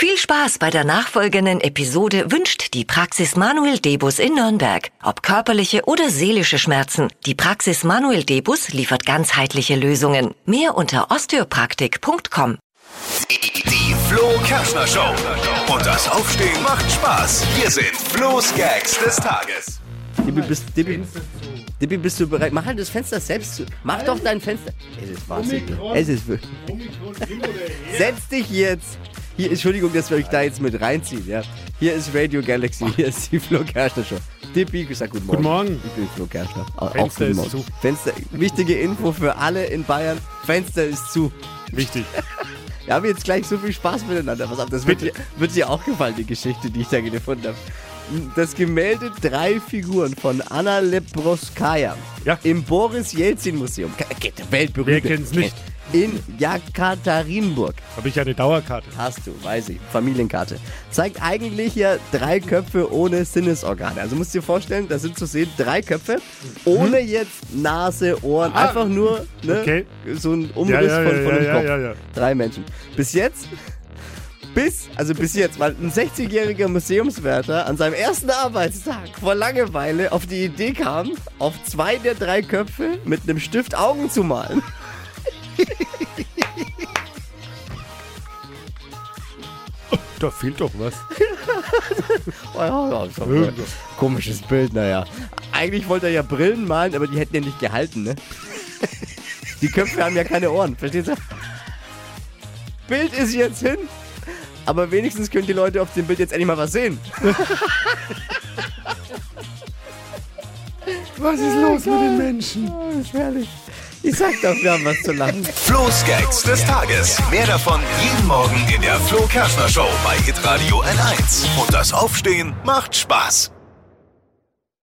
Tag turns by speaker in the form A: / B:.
A: Viel Spaß bei der nachfolgenden Episode wünscht die Praxis Manuel Debus in Nürnberg. Ob körperliche oder seelische Schmerzen, die Praxis Manuel Debus liefert ganzheitliche Lösungen. Mehr unter osteopraktik.com.
B: Die Flo Kerschner Show. Und das Aufstehen macht Spaß. Hier sind Flo's Gags des Tages.
C: Dippi, bist, Dippi, Dippi, bist du bereit? Mach halt das Fenster selbst zu. Mach doch dein Fenster. Es ist wahnsinnig. Es ist wirklich. Setz dich jetzt. Hier, Entschuldigung, dass wir euch da jetzt mit reinziehen. Ja. Hier ist Radio Galaxy. Hier ist die Flo Kerschner Show. Dippi, sag guten Morgen.
D: Guten Morgen.
C: Ich bin Flo Kerschner. Auch
D: Fenster
C: guten
D: ist zu.
C: Fenster, wichtige Info für alle in Bayern. Fenster ist zu.
D: Wichtig.
C: Wir haben jetzt gleich so viel Spaß miteinander. Pass auf, das wird dir, wird dir auch gefallen, die Geschichte, die ich da gefunden habe. Das Gemälde Drei Figuren von Anna Lebroskaya
D: Ja.
C: im Boris Jelzin Museum. Weltberühmt.
D: Wer kennt's nicht?
C: In Jekaterinburg.
D: Habe ich eine Dauerkarte.
C: Hast du, weiß ich. Familienkarte. Zeigt eigentlich ja drei Köpfe ohne Sinnesorgane. Also musst du dir vorstellen, da sind zu sehen drei Köpfe ohne jetzt Nase, Ohren.
D: Ah,
C: einfach nur ne,
D: okay.
C: so ein Umriss
D: ja,
C: von,
D: ja,
C: von dem
D: ja,
C: Kopf.
D: ja, ja.
C: Drei Menschen. Bis jetzt, bis, also bis jetzt, weil ein 60-jähriger Museumswärter an seinem ersten Arbeitstag vor Langeweile auf die Idee kam, auf zwei der drei Köpfe mit einem Stift Augen zu malen.
D: Da fehlt doch was.
C: Oh ja, ja, ein komisches Bild, naja. Eigentlich wollte er ja Brillen malen, aber die hätten ja nicht gehalten, ne? Die Köpfe haben ja keine Ohren, verstehst du? Bild ist jetzt hin, aber wenigstens können die Leute auf dem Bild jetzt endlich mal was sehen.
D: Was ist los mit den Menschen?
C: Oh, ist herrlich. Ich sag doch, wir haben was zu lachen.
B: Flo's Gags des Tages. Mehr davon jeden Morgen in der Flo Kerschner Show bei Hitradio N1. Und das Aufstehen macht Spaß.